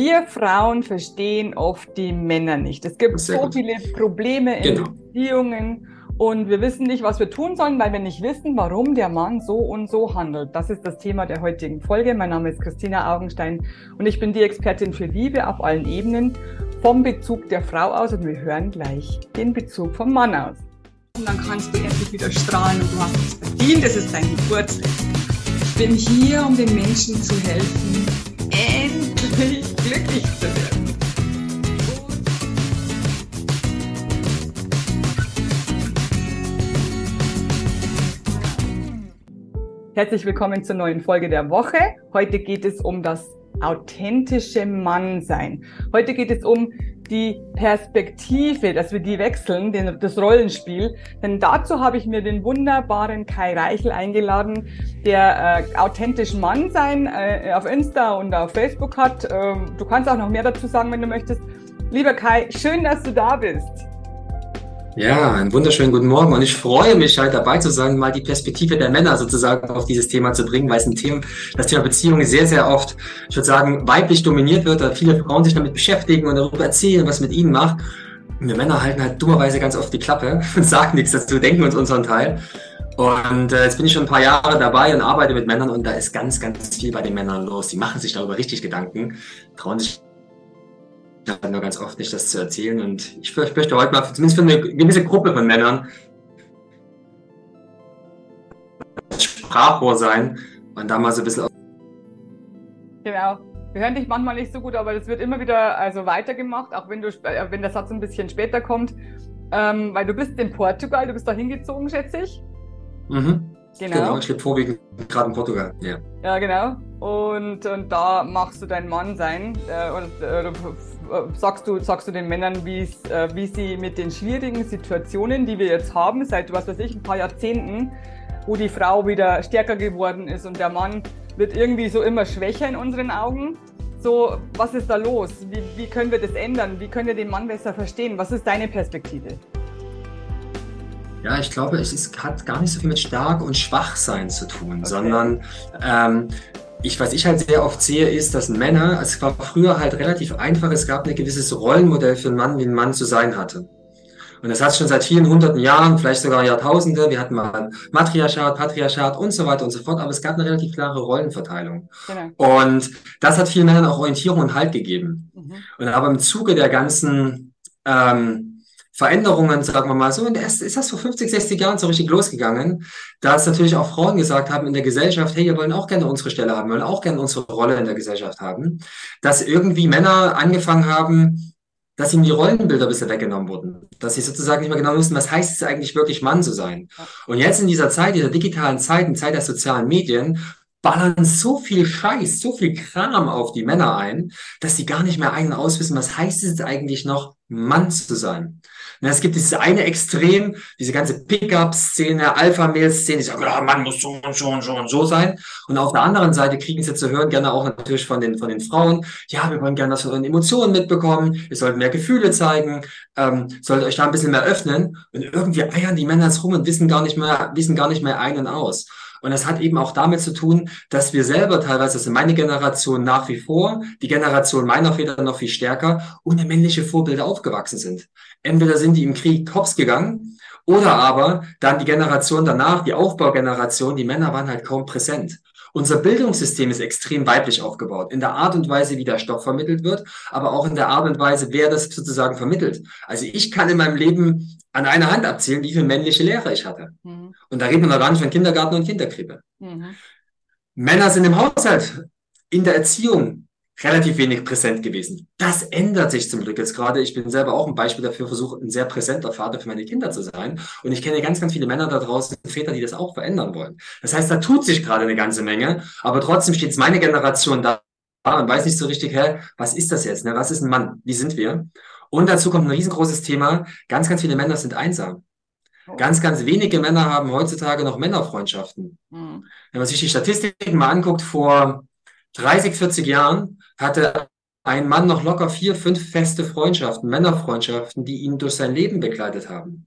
Wir Frauen verstehen oft die Männer nicht. Es gibt Sehr so gut. viele Probleme in genau. Beziehungen und wir wissen nicht, was wir tun sollen, weil wir nicht wissen, warum der Mann so und so handelt. Das ist das Thema der heutigen Folge. Mein Name ist Christina Augenstein und ich bin die Expertin für Liebe auf allen Ebenen, vom Bezug der Frau aus und wir hören gleich den Bezug vom Mann aus. Und dann kannst du endlich wieder strahlen und du hast es verdient, es ist dein Geburtstag. Ich bin hier, um den Menschen zu helfen, endlich glücklich zu werden. Herzlich willkommen zur neuen Folge der Woche. Heute geht es um das authentische Mannsein. Heute geht es um die Perspektive, dass wir die wechseln, den, das Rollenspiel. Denn dazu habe ich mir den wunderbaren Kai Reichel eingeladen, der äh, authentisch Mann sein äh, auf Insta und auf Facebook hat. Ähm, du kannst auch noch mehr dazu sagen, wenn du möchtest. Lieber Kai, schön, dass du da bist. Ja, einen wunderschönen guten Morgen und ich freue mich halt dabei zu sein, mal die Perspektive der Männer sozusagen auf dieses Thema zu bringen, weil es ein Thema, das Thema Beziehungen sehr, sehr oft, ich würde sagen, weiblich dominiert wird, da viele Frauen sich damit beschäftigen und darüber erzählen, was mit ihnen macht. Und wir Männer halten halt dummerweise ganz oft die Klappe und sagen nichts dazu, denken uns unseren Teil. Und äh, jetzt bin ich schon ein paar Jahre dabei und arbeite mit Männern und da ist ganz, ganz viel bei den Männern los. Die machen sich darüber richtig Gedanken, trauen sich habe nur ganz oft nicht, das zu erzählen. Und ich, ich möchte heute mal zumindest für eine gewisse Gruppe von Männern Sprachrohr sein und da mal so ein bisschen. Genau. Wir hören dich manchmal nicht so gut, aber das wird immer wieder also weitergemacht, auch wenn, du, äh, wenn der Satz ein bisschen später kommt. Ähm, weil du bist in Portugal, du bist da hingezogen, schätze ich. Mhm. Genau. genau. ich lebe vorwiegend gerade in Portugal. Ja, ja genau. Und, und da machst du dein Mann sein äh, und äh, sagst du, sagst du den Männern, äh, wie sie mit den schwierigen Situationen, die wir jetzt haben, seit, was weiß ich, ein paar Jahrzehnten, wo die Frau wieder stärker geworden ist und der Mann wird irgendwie so immer schwächer in unseren Augen. So, was ist da los? Wie, wie können wir das ändern? Wie können wir den Mann besser verstehen? Was ist deine Perspektive? Ja, ich glaube, es ist, hat gar nicht so viel mit stark und schwach sein zu tun, okay. sondern ähm, ich, was ich halt sehr oft sehe, ist, dass Männer, also es war früher halt relativ einfach, es gab ein gewisses Rollenmodell für einen Mann, wie ein Mann zu sein hatte. Und das hat schon seit vielen hunderten Jahren, vielleicht sogar Jahrtausende. Wir hatten mal Matriarchat, Patriarchat und so weiter und so fort, aber es gab eine relativ klare Rollenverteilung. Genau. Und das hat vielen Männern auch Orientierung und Halt gegeben. Mhm. Und aber im Zuge der ganzen ähm, Veränderungen, sagen wir mal so. Und erst ist das vor 50, 60 Jahren so richtig losgegangen, da es natürlich auch Frauen gesagt haben in der Gesellschaft, hey, wir wollen auch gerne unsere Stelle haben, wir wollen auch gerne unsere Rolle in der Gesellschaft haben, dass irgendwie Männer angefangen haben, dass ihnen die Rollenbilder ein bisschen weggenommen wurden. Dass sie sozusagen nicht mehr genau wissen, was heißt es eigentlich wirklich Mann zu sein. Und jetzt in dieser Zeit, dieser digitalen Zeit, in Zeit der sozialen Medien, ballern so viel Scheiß, so viel Kram auf die Männer ein, dass sie gar nicht mehr ein- und auswissen, was heißt es eigentlich noch, Mann zu sein. Na, es gibt dieses eine Extrem, diese ganze Pickup-Szene, Alpha-Mail-Szene, die sagen, ja, man muss so und so und so und so sein. Und auf der anderen Seite kriegen sie zu hören, gerne auch natürlich von den, von den Frauen, ja, wir wollen gerne was von euren Emotionen mitbekommen, ihr sollt mehr Gefühle zeigen, ähm, sollt euch da ein bisschen mehr öffnen. Und irgendwie eiern die Männer rum und wissen gar nicht mehr, wissen gar nicht mehr ein und aus. Und das hat eben auch damit zu tun, dass wir selber teilweise, also meine Generation nach wie vor, die Generation meiner Väter noch viel stärker, ohne männliche Vorbilder aufgewachsen sind. Entweder sind die im Krieg hops gegangen oder aber dann die Generation danach, die Aufbaugeneration, die Männer waren halt kaum präsent. Unser Bildungssystem ist extrem weiblich aufgebaut, in der Art und Weise, wie der Stoff vermittelt wird, aber auch in der Art und Weise, wer das sozusagen vermittelt. Also ich kann in meinem Leben an einer Hand abzählen, wie viele männliche Lehrer ich hatte. Mhm. Und da reden wir noch gar nicht von Kindergarten und Kinderkrippe. Mhm. Männer sind im Haushalt, in der Erziehung relativ wenig präsent gewesen. Das ändert sich zum Glück jetzt gerade. Ich bin selber auch ein Beispiel dafür, versuche ein sehr präsenter Vater für meine Kinder zu sein. Und ich kenne ganz, ganz viele Männer da draußen, Väter, die das auch verändern wollen. Das heißt, da tut sich gerade eine ganze Menge, aber trotzdem steht meine Generation da und weiß nicht so richtig, hä, was ist das jetzt? Ne? Was ist ein Mann? Wie sind wir? Und dazu kommt ein riesengroßes Thema. Ganz, ganz viele Männer sind einsam. Oh. Ganz, ganz wenige Männer haben heutzutage noch Männerfreundschaften. Mhm. Wenn man sich die Statistiken mal anguckt, vor 30, 40 Jahren hatte ein Mann noch locker vier, fünf feste Freundschaften, Männerfreundschaften, die ihn durch sein Leben begleitet haben.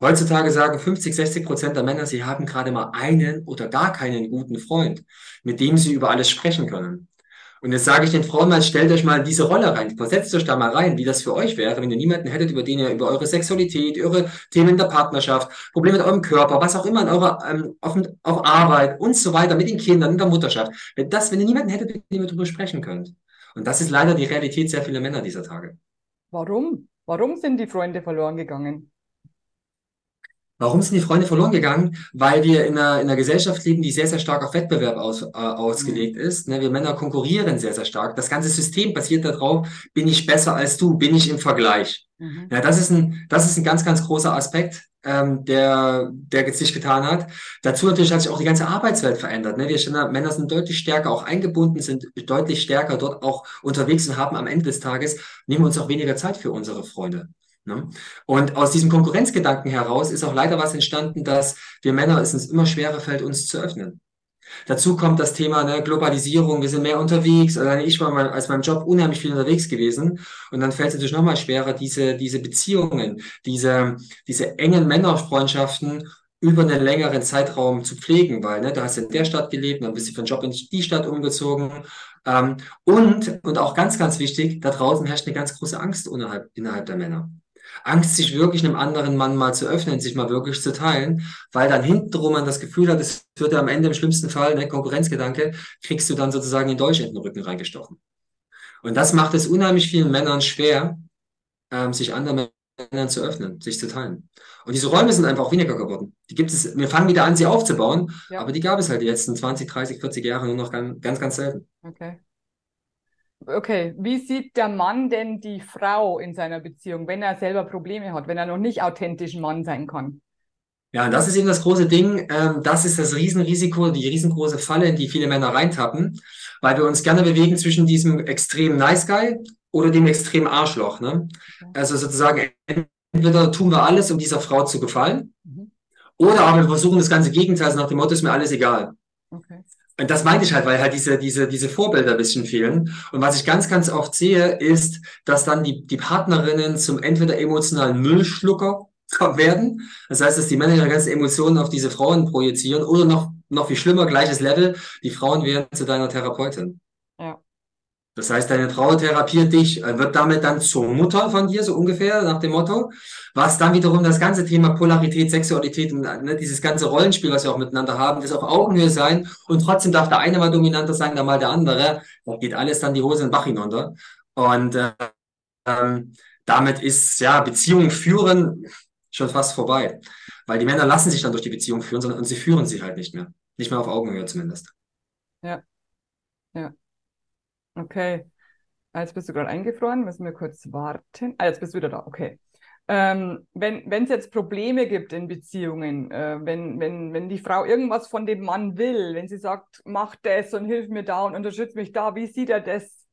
Heutzutage sagen 50, 60 Prozent der Männer, sie haben gerade mal einen oder gar keinen guten Freund, mit dem sie über alles sprechen können. Und jetzt sage ich den Frauen mal, stellt euch mal diese Rolle rein, versetzt euch da mal rein, wie das für euch wäre, wenn ihr niemanden hättet, über den ihr über eure Sexualität, eure Themen in der Partnerschaft, Probleme mit eurem Körper, was auch immer in eurer, ähm, auf, auf Arbeit und so weiter, mit den Kindern, in der Mutterschaft, wenn das, wenn ihr niemanden hättet, mit dem ihr darüber sprechen könnt. Und das ist leider die Realität sehr vieler Männer dieser Tage. Warum? Warum sind die Freunde verloren gegangen? Warum sind die Freunde verloren gegangen? Weil wir in einer, in einer Gesellschaft leben, die sehr, sehr stark auf Wettbewerb aus, äh, ausgelegt mhm. ist. Ne? Wir Männer konkurrieren sehr, sehr stark. Das ganze System basiert darauf, bin ich besser als du, bin ich im Vergleich. Mhm. Ja, das ist ein, das ist ein ganz, ganz großer Aspekt, ähm, der, der sich getan hat. Dazu natürlich hat sich auch die ganze Arbeitswelt verändert. Ne? Wir Männer sind deutlich stärker auch eingebunden, sind deutlich stärker dort auch unterwegs und haben am Ende des Tages, nehmen uns auch weniger Zeit für unsere Freunde. Ne? Und aus diesem Konkurrenzgedanken heraus ist auch leider was entstanden, dass wir Männer es uns immer schwerer fällt, uns zu öffnen. Dazu kommt das Thema ne, Globalisierung, wir sind mehr unterwegs. Also ich war mal als meinem Job unheimlich viel unterwegs gewesen. Und dann fällt es natürlich nochmal schwerer, diese, diese Beziehungen, diese, diese engen Männerfreundschaften über einen längeren Zeitraum zu pflegen, weil ne, du hast in der Stadt gelebt, dann bist du für den Job in die Stadt umgezogen. Ähm, und, und auch ganz, ganz wichtig, da draußen herrscht eine ganz große Angst innerhalb, innerhalb der Männer. Angst, sich wirklich einem anderen Mann mal zu öffnen, sich mal wirklich zu teilen, weil dann hintenrum man das Gefühl hat, es wird am Ende im schlimmsten Fall, ne, Konkurrenzgedanke, kriegst du dann sozusagen den Dolch in den Rücken reingestochen. Und das macht es unheimlich vielen Männern schwer, ähm, sich anderen Männern zu öffnen, sich zu teilen. Und diese Räume sind einfach auch weniger geworden. Die gibt es, wir fangen wieder an, sie aufzubauen, ja. aber die gab es halt die letzten 20, 30, 40 Jahre nur noch ganz, ganz, ganz selten. Okay. Okay, wie sieht der Mann denn die Frau in seiner Beziehung, wenn er selber Probleme hat, wenn er noch nicht authentisch Mann sein kann? Ja, das ist eben das große Ding. Ähm, das ist das Riesenrisiko, die riesengroße Falle, in die viele Männer reintappen, weil wir uns gerne bewegen zwischen diesem extrem Nice Guy oder dem extrem Arschloch. Ne? Also sozusagen, entweder tun wir alles, um dieser Frau zu gefallen, mhm. oder aber wir versuchen das ganze Gegenteil, also nach dem Motto ist mir alles egal. Okay. Und das meinte ich halt, weil halt diese, diese, diese Vorbilder ein bisschen fehlen. Und was ich ganz, ganz oft sehe, ist, dass dann die, die Partnerinnen zum entweder emotionalen Müllschlucker werden. Das heißt, dass die Männer ihre ganzen Emotionen auf diese Frauen projizieren oder noch, noch viel schlimmer, gleiches Level, die Frauen werden zu deiner Therapeutin. Das heißt, deine Frau therapiert dich, äh, wird damit dann zur Mutter von dir, so ungefähr, nach dem Motto, was dann wiederum das ganze Thema Polarität, Sexualität und ne, dieses ganze Rollenspiel, was wir auch miteinander haben, das auf Augenhöhe sein und trotzdem darf der eine mal dominanter sein, dann mal der andere. Da geht alles dann die Hose in den Bach hinunter. Und äh, ähm, damit ist ja Beziehungen führen schon fast vorbei. Weil die Männer lassen sich dann durch die Beziehung führen, sondern und sie führen sie halt nicht mehr. Nicht mehr auf Augenhöhe zumindest. Ja. Ja. Okay. Jetzt bist du gerade eingefroren, müssen wir kurz warten. Ah, jetzt bist du wieder da, okay. Ähm, wenn es jetzt Probleme gibt in Beziehungen, äh, wenn, wenn, wenn die Frau irgendwas von dem Mann will, wenn sie sagt, mach das und hilf mir da und unterstütze mich da, wie sieht er das,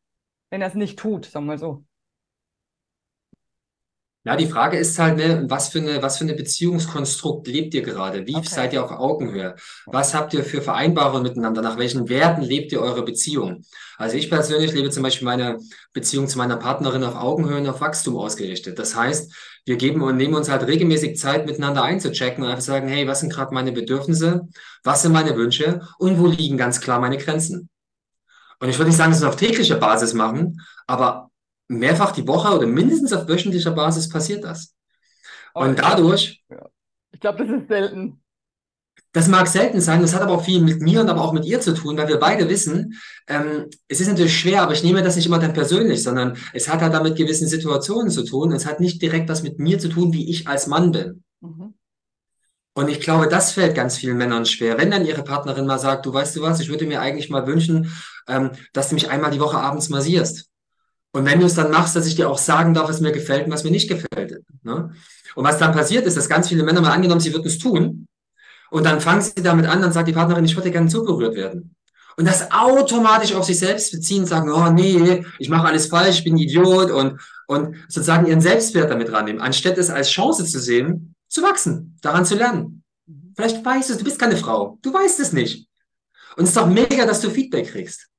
wenn er es nicht tut, sagen wir so? Ja, die Frage ist halt, ne, was für eine, was für eine Beziehungskonstrukt lebt ihr gerade? Wie okay. seid ihr auf Augenhöhe? Was habt ihr für Vereinbarungen miteinander? Nach welchen Werten lebt ihr eure Beziehung? Also ich persönlich lebe zum Beispiel meine Beziehung zu meiner Partnerin auf Augenhöhe und auf Wachstum ausgerichtet. Das heißt, wir geben und nehmen uns halt regelmäßig Zeit, miteinander einzuchecken und einfach sagen, hey, was sind gerade meine Bedürfnisse? Was sind meine Wünsche? Und wo liegen ganz klar meine Grenzen? Und ich würde nicht sagen, dass wir es auf täglicher Basis machen, aber mehrfach die Woche oder mindestens auf wöchentlicher Basis passiert das. Und dadurch. Ich glaube, das ist selten. Das mag selten sein, das hat aber auch viel mit mir und aber auch mit ihr zu tun, weil wir beide wissen, ähm, es ist natürlich schwer, aber ich nehme das nicht immer dann persönlich, sondern es hat halt damit gewissen Situationen zu tun. Es hat nicht direkt was mit mir zu tun, wie ich als Mann bin. Mhm. Und ich glaube, das fällt ganz vielen Männern schwer. Wenn dann ihre Partnerin mal sagt, du weißt du was, ich würde mir eigentlich mal wünschen, ähm, dass du mich einmal die Woche abends massierst. Und wenn du es dann machst, dass ich dir auch sagen darf, was mir gefällt und was mir nicht gefällt. Ne? Und was dann passiert ist, dass ganz viele Männer mal angenommen, sie würden es tun. Und dann fangen sie damit an, dann sagt die Partnerin, ich würde gerne zuberührt werden. Und das automatisch auf sich selbst beziehen, sagen, oh nee, ich mache alles falsch, ich bin ein Idiot und, und sozusagen ihren Selbstwert damit rannehmen, anstatt es als Chance zu sehen, zu wachsen, daran zu lernen. Vielleicht weißt du es, du bist keine Frau, du weißt es nicht. Und es ist doch mega, dass du Feedback kriegst.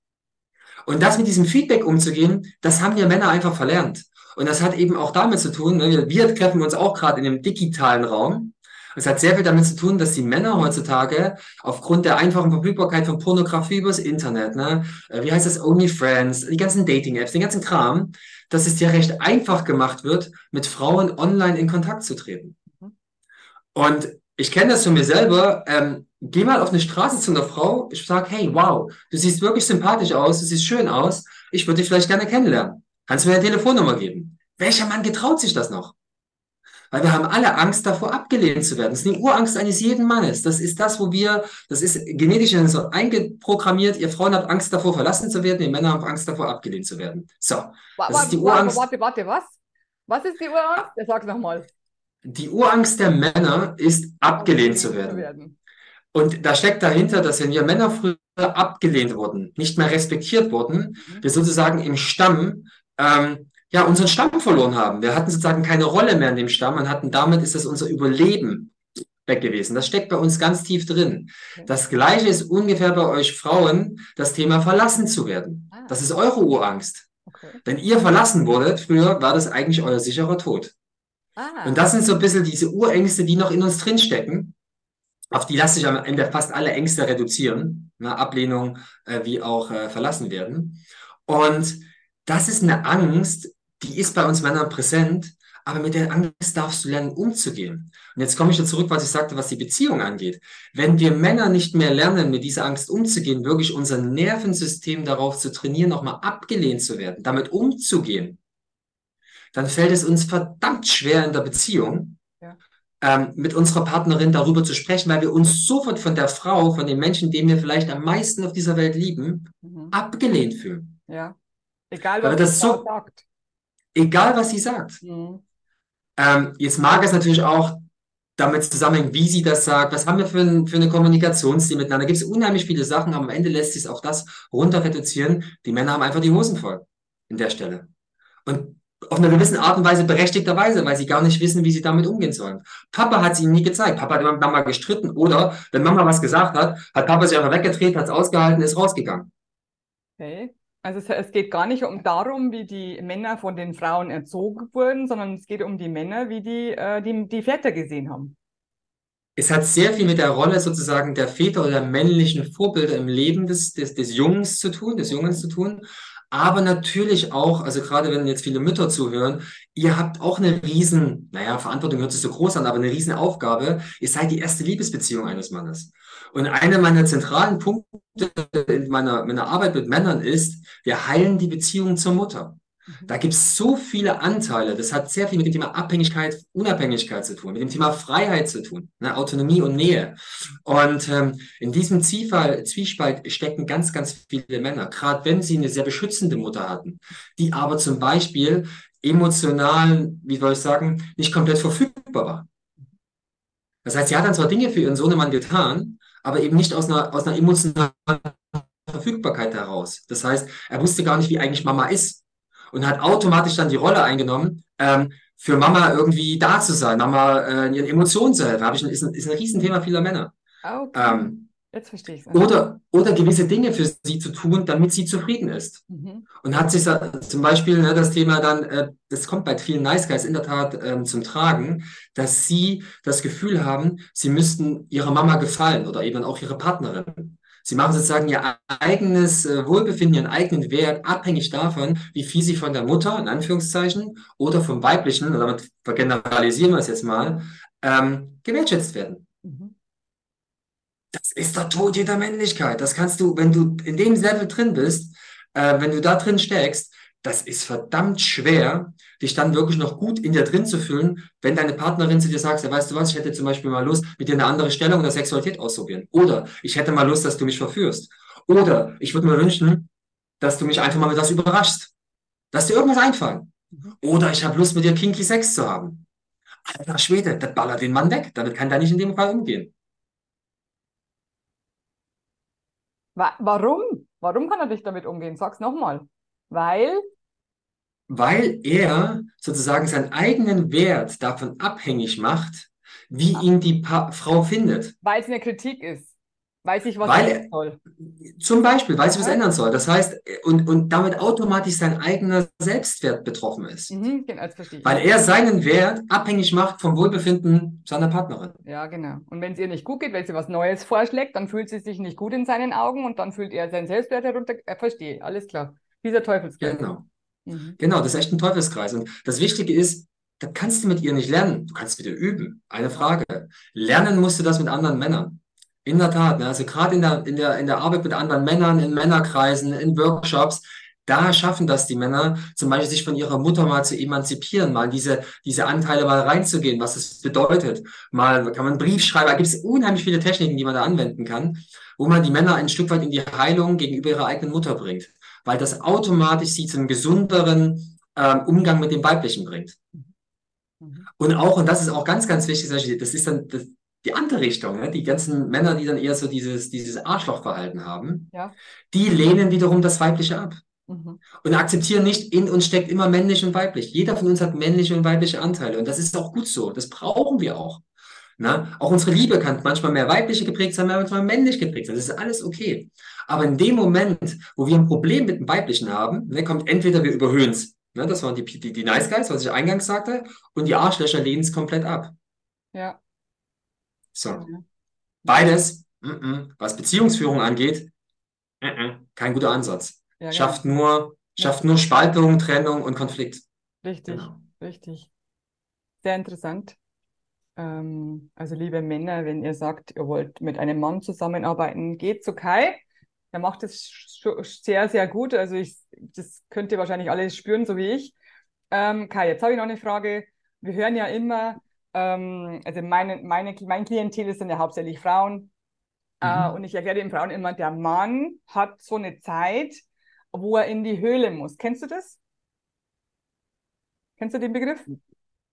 Und das mit diesem Feedback umzugehen, das haben wir Männer einfach verlernt. Und das hat eben auch damit zu tun, ne, wir, wir treffen uns auch gerade in dem digitalen Raum. Es hat sehr viel damit zu tun, dass die Männer heutzutage aufgrund der einfachen Verfügbarkeit von Pornografie übers Internet, ne, äh, wie heißt das, OnlyFriends, die ganzen Dating-Apps, den ganzen Kram, dass es dir recht einfach gemacht wird, mit Frauen online in Kontakt zu treten. Mhm. Und ich kenne das von mir selber. Ähm, geh mal auf eine Straße zu einer Frau. Ich sage, hey, wow, du siehst wirklich sympathisch aus, du siehst schön aus. Ich würde dich vielleicht gerne kennenlernen. Kannst du mir eine Telefonnummer geben? Welcher Mann getraut sich das noch? Weil wir haben alle Angst davor, abgelehnt zu werden. Das ist die Urangst eines jeden Mannes. Das ist das, wo wir, das ist genetisch so eingeprogrammiert. Ihr Frauen habt Angst davor, verlassen zu werden. Ihr Männer haben Angst davor, abgelehnt zu werden. So. Das warte, ist die Urangst. Warte, warte, was? Was ist die Urangst? Sag nochmal. Die Urangst der Männer ist, abgelehnt zu werden. werden. Und da steckt dahinter, dass wenn wir Männer früher abgelehnt wurden, nicht mehr respektiert wurden, mhm. wir sozusagen im Stamm ähm, ja unseren Stamm verloren haben. Wir hatten sozusagen keine Rolle mehr in dem Stamm und hatten damit ist das unser Überleben weg gewesen. Das steckt bei uns ganz tief drin. Das gleiche ist ungefähr bei euch Frauen das Thema verlassen zu werden. Ah. Das ist eure Urangst. Okay. Wenn ihr verlassen wurdet früher, war das eigentlich euer sicherer Tod. Ah. Und das sind so ein bisschen diese Urängste, die noch in uns drinstecken. Auf die lasse ich am Ende fast alle Ängste reduzieren. Ne? Ablehnung äh, wie auch äh, verlassen werden. Und das ist eine Angst, die ist bei uns Männern präsent, aber mit der Angst darfst du lernen, umzugehen. Und jetzt komme ich da zurück, was ich sagte, was die Beziehung angeht. Wenn wir Männer nicht mehr lernen, mit dieser Angst umzugehen, wirklich unser Nervensystem darauf zu trainieren, nochmal abgelehnt zu werden, damit umzugehen, dann fällt es uns verdammt schwer in der Beziehung. Ähm, mit unserer Partnerin darüber zu sprechen, weil wir uns sofort von der Frau, von dem Menschen, den wir vielleicht am meisten auf dieser Welt lieben, mhm. abgelehnt fühlen. Ja. Egal, was das so, sagt. Egal, was sie sagt. Mhm. Ähm, jetzt mag es natürlich auch damit zusammenhängen, wie sie das sagt, was haben wir für, ein, für eine Kommunikationsstil miteinander. Da gibt es unheimlich viele Sachen, aber am Ende lässt sich auch das runter reduzieren. Die Männer haben einfach die Hosen voll in der Stelle. Und auf einer gewissen Art und Weise berechtigterweise, weil sie gar nicht wissen, wie sie damit umgehen sollen. Papa hat es ihnen nie gezeigt. Papa hat immer mit Mama gestritten oder wenn Mama was gesagt hat, hat Papa sich einfach weggedreht, hat es ausgehalten, ist rausgegangen. Okay. Also es, es, geht gar nicht um darum, wie die Männer von den Frauen erzogen wurden, sondern es geht um die Männer, wie die äh, die, die Väter gesehen haben. Es hat sehr viel mit der Rolle sozusagen der Väter oder der männlichen Vorbilder im Leben des, des, des Jungs zu tun, des Jungens zu tun aber natürlich auch, also gerade wenn jetzt viele Mütter zuhören, ihr habt auch eine riesen, naja, Verantwortung hört sich so groß an, aber eine riesen Aufgabe. Ihr seid die erste Liebesbeziehung eines Mannes. Und einer meiner zentralen Punkte in meiner, meiner Arbeit mit Männern ist, wir heilen die Beziehung zur Mutter. Da gibt es so viele Anteile. Das hat sehr viel mit dem Thema Abhängigkeit, Unabhängigkeit zu tun, mit dem Thema Freiheit zu tun, ne? Autonomie und Nähe. Und ähm, in diesem Zwiespalt stecken ganz, ganz viele Männer, gerade wenn sie eine sehr beschützende Mutter hatten, die aber zum Beispiel emotional, wie soll ich sagen, nicht komplett verfügbar war. Das heißt, sie hat dann zwar Dinge für ihren Sohnemann getan, aber eben nicht aus einer, aus einer emotionalen Verfügbarkeit heraus. Das heißt, er wusste gar nicht, wie eigentlich Mama ist und hat automatisch dann die Rolle eingenommen, ähm, für Mama irgendwie da zu sein, Mama äh, ihren Emotionen zu helfen. ich, ist, ein, ist ein Riesenthema vieler Männer. Okay. Ähm, Jetzt verstehe ich es. Oder, oder gewisse Dinge für sie zu tun, damit sie zufrieden ist. Mhm. Und hat sich zum Beispiel ne, das Thema dann, äh, das kommt bei vielen Nice Guys in der Tat ähm, zum Tragen, dass sie das Gefühl haben, sie müssten ihrer Mama gefallen oder eben auch ihre Partnerin. Sie machen sozusagen ihr eigenes äh, Wohlbefinden, ihren eigenen Wert abhängig davon, wie viel sie von der Mutter, in Anführungszeichen, oder vom Weiblichen, oder damit vergeneralisieren wir es jetzt mal, ähm, gewertschätzt werden. Mhm. Das ist der Tod jeder Männlichkeit. Das kannst du, wenn du in dem Level drin bist, äh, wenn du da drin steckst, das ist verdammt schwer, dich dann wirklich noch gut in dir drin zu fühlen, wenn deine Partnerin zu dir sagt, ja, weißt du was, ich hätte zum Beispiel mal Lust, mit dir eine andere Stellung der Sexualität auszuprobieren. Oder ich hätte mal Lust, dass du mich verführst. Oder ich würde mir wünschen, dass du mich einfach mal mit was überraschst. Dass dir irgendwas einfallen. Mhm. Oder ich habe Lust, mit dir kinky Sex zu haben. Alter Schwede, das ballert den Mann weg. Damit kann der nicht in dem Fall umgehen. Warum? Warum kann er nicht damit umgehen? Sag's nochmal. Weil? Weil er sozusagen seinen eigenen Wert davon abhängig macht, wie ihn die pa Frau findet. Weil es eine Kritik ist. Weil sich was weil, ändern soll. Zum Beispiel, weil sich was ändern soll. Das heißt, und, und damit automatisch sein eigener Selbstwert betroffen ist. Mhm, genau, das verstehe ich. Weil er seinen Wert abhängig macht vom Wohlbefinden seiner Partnerin. Ja, genau. Und wenn es ihr nicht gut geht, weil sie was Neues vorschlägt, dann fühlt sie sich nicht gut in seinen Augen und dann fühlt er seinen Selbstwert herunter. Er äh, verstehe, alles klar. Dieser Teufelskreis. Genau. Mhm. Genau, das ist echt ein Teufelskreis. Und das Wichtige ist, da kannst du mit ihr nicht lernen. Du kannst mit ihr üben. Eine Frage. Lernen musst du das mit anderen Männern. In der Tat, ne? also gerade in der, in, der, in der Arbeit mit anderen Männern, in Männerkreisen, in Workshops, da schaffen das die Männer, zum Beispiel sich von ihrer Mutter mal zu emanzipieren, mal diese, diese Anteile mal reinzugehen, was es bedeutet. Mal kann man einen Brief schreiben, da gibt es unheimlich viele Techniken, die man da anwenden kann, wo man die Männer ein Stück weit in die Heilung gegenüber ihrer eigenen Mutter bringt, weil das automatisch sie zum gesünderen ähm, Umgang mit dem Weiblichen bringt. Mhm. Und auch, und das ist auch ganz, ganz wichtig, das ist dann, das, die andere Richtung, ne? die ganzen Männer, die dann eher so dieses, dieses Arschlochverhalten haben, ja. die lehnen wiederum das Weibliche ab. Mhm. Und akzeptieren nicht, in uns steckt immer männlich und weiblich. Jeder von uns hat männliche und weibliche Anteile. Und das ist auch gut so. Das brauchen wir auch. Na? Auch unsere Liebe kann manchmal mehr weibliche geprägt sein, manchmal männlich geprägt sein. Das ist alles okay. Aber in dem Moment, wo wir ein Problem mit dem Weiblichen haben, ne, kommt entweder wir überhöhen es. Ne, das waren die, die, die Nice Guys, was ich eingangs sagte, und die Arschlöcher lehnen es komplett ab. Ja. So. Beides, mm -mm, was Beziehungsführung angeht, mm kein guter Ansatz. Ja, schafft genau. nur, schafft nur Spaltung, Trennung und Konflikt. Richtig, genau. richtig. Sehr interessant. Ähm, also liebe Männer, wenn ihr sagt, ihr wollt mit einem Mann zusammenarbeiten, geht zu Kai. Er macht es sehr, sehr gut. Also ich, das könnt ihr wahrscheinlich alles spüren, so wie ich. Ähm, Kai, jetzt habe ich noch eine Frage. Wir hören ja immer, ähm, also meine, meine, mein Klientel sind ja hauptsächlich Frauen. Äh, mhm. Äh, und ich erkläre den Frauen immer, der Mann hat so eine Zeit, wo er in die Höhle muss. Kennst du das? Kennst du den Begriff?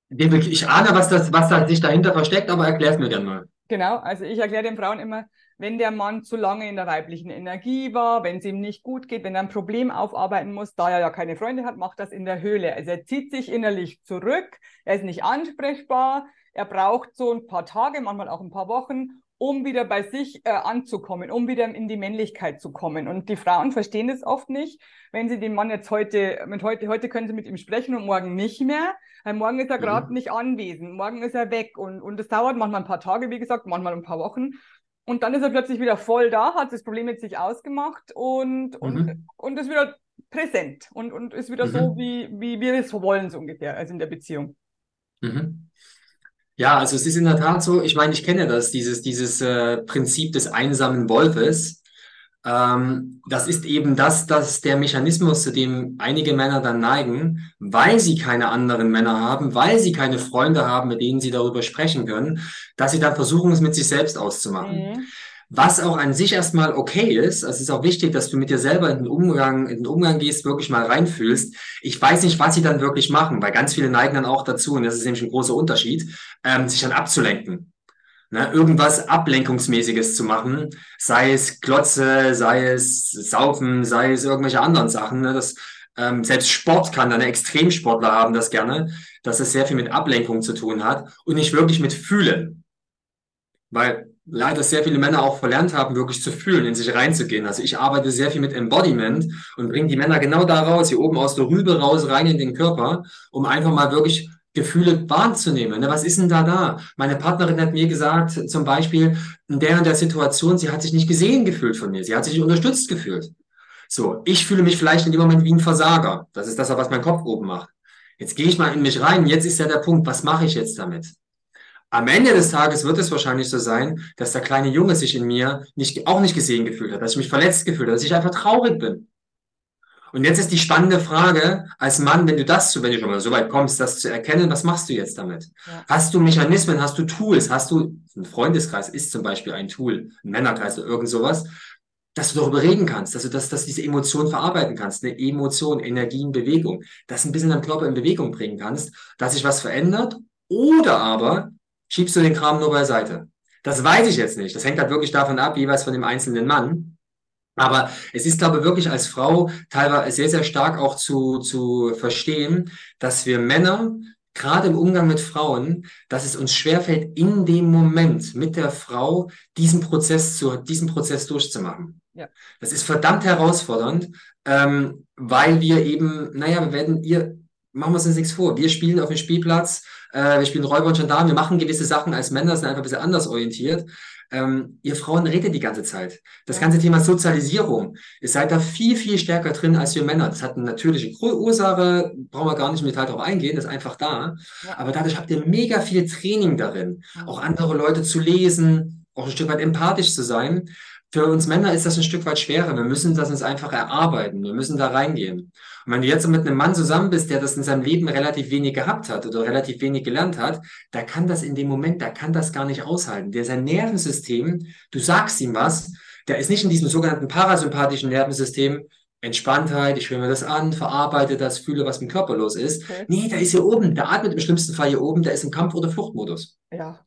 Ich ahne, was, das, was da sich dahinter versteckt, aber erklär es mir gerne mal. Genau, also ich erkläre den Frauen immer, wenn der Mann zu lange in der weiblichen Energie war, wenn es ihm nicht gut geht, wenn er ein Problem aufarbeiten muss, da er ja keine Freunde hat, macht das in der Höhle. Also er zieht sich innerlich zurück, er ist nicht ansprechbar, er braucht so ein paar Tage, manchmal auch ein paar Wochen, um wieder bei sich äh, anzukommen, um wieder in die Männlichkeit zu kommen. Und die Frauen verstehen das oft nicht, wenn sie den Mann jetzt heute, mit heute, heute können sie mit ihm sprechen und morgen nicht mehr, weil morgen ist er gerade mhm. nicht anwesend, morgen ist er weg und, und das dauert manchmal ein paar Tage, wie gesagt, manchmal ein paar Wochen. Und dann ist er plötzlich wieder voll da, hat das Problem mit sich ausgemacht und, und, mhm. und ist wieder präsent und, und ist wieder mhm. so, wie, wie wir es wollen, so ungefähr, also in der Beziehung. Mhm. Ja, also es ist in der Tat so, ich meine, ich kenne das, dieses, dieses äh, Prinzip des einsamen Wolfes. Ähm, das ist eben das, das der Mechanismus, zu dem einige Männer dann neigen, weil sie keine anderen Männer haben, weil sie keine Freunde haben, mit denen sie darüber sprechen können, dass sie dann versuchen, es mit sich selbst auszumachen. Mhm. Was auch an sich erstmal okay ist. Also es ist auch wichtig, dass du mit dir selber in den Umgang, in den Umgang gehst, wirklich mal reinfühlst. Ich weiß nicht, was sie dann wirklich machen, weil ganz viele neigen dann auch dazu, und das ist nämlich ein großer Unterschied, ähm, sich dann abzulenken ne, irgendwas Ablenkungsmäßiges zu machen, sei es Klotze, sei es Saufen, sei es irgendwelche anderen Sachen. Ne, das, ähm, selbst Sport kann dann, Extremsportler haben das gerne, dass es sehr viel mit Ablenkung zu tun hat und nicht wirklich mit Fühlen. Weil leider sehr viele Männer auch verlernt haben, wirklich zu fühlen, in sich reinzugehen. Also ich arbeite sehr viel mit Embodiment und bringe die Männer genau da raus, hier oben aus der Rübe raus, rein in den Körper, um einfach mal wirklich Gefühle wahrzunehmen. Ne? Was ist denn da da? Meine Partnerin hat mir gesagt, zum Beispiel, in der und der Situation, sie hat sich nicht gesehen gefühlt von mir. Sie hat sich nicht unterstützt gefühlt. So, ich fühle mich vielleicht in dem Moment wie ein Versager. Das ist das, was mein Kopf oben macht. Jetzt gehe ich mal in mich rein. Jetzt ist ja der Punkt, was mache ich jetzt damit? Am Ende des Tages wird es wahrscheinlich so sein, dass der kleine Junge sich in mir nicht, auch nicht gesehen gefühlt hat, dass ich mich verletzt gefühlt habe, dass ich einfach traurig bin. Und jetzt ist die spannende Frage, als Mann, wenn du das, wenn du schon mal so weit kommst, das zu erkennen, was machst du jetzt damit? Ja. Hast du Mechanismen, hast du Tools, hast du, ein Freundeskreis ist zum Beispiel ein Tool, ein Männerkreis oder irgend sowas, dass du darüber reden kannst, dass du das, dass diese Emotion verarbeiten kannst, eine Emotion, Energien, Bewegung, das ein bisschen deinem Körper in Bewegung bringen kannst, dass sich was verändert oder aber schiebst du den Kram nur beiseite. Das weiß ich jetzt nicht. Das hängt halt wirklich davon ab, jeweils von dem einzelnen Mann. Aber es ist, glaube ich, wirklich als Frau teilweise sehr, sehr stark auch zu, zu verstehen, dass wir Männer gerade im Umgang mit Frauen, dass es uns schwerfällt, in dem Moment mit der Frau diesen Prozess zu, diesen Prozess durchzumachen. Ja. Das ist verdammt herausfordernd, ähm, weil wir eben, naja, wir werden ihr, machen wir uns nichts vor. Wir spielen auf dem Spielplatz, äh, wir spielen Räuber und Gendarmen, wir machen gewisse Sachen als Männer, sind einfach ein bisschen anders orientiert. Ähm, ihr Frauen redet die ganze Zeit. Das ganze Thema Sozialisierung, ihr seid da viel, viel stärker drin als wir Männer. Das hat eine natürliche Ursache, brauchen wir gar nicht im Detail darauf eingehen, das ist einfach da. Aber dadurch habt ihr mega viel Training darin, auch andere Leute zu lesen, auch ein Stück weit empathisch zu sein. Für uns Männer ist das ein Stück weit schwerer. Wir müssen das uns einfach erarbeiten. Wir müssen da reingehen. Und wenn du jetzt mit einem Mann zusammen bist, der das in seinem Leben relativ wenig gehabt hat oder relativ wenig gelernt hat, da kann das in dem Moment, da kann das gar nicht aushalten. Der sein Nervensystem, du sagst ihm was, der ist nicht in diesem sogenannten parasympathischen Nervensystem, Entspanntheit, ich höre mir das an, verarbeite das, fühle, was mit dem Körper los ist. Okay. Nee, der ist hier oben, der atmet im schlimmsten Fall hier oben, der ist im Kampf- oder Fluchtmodus. Ja,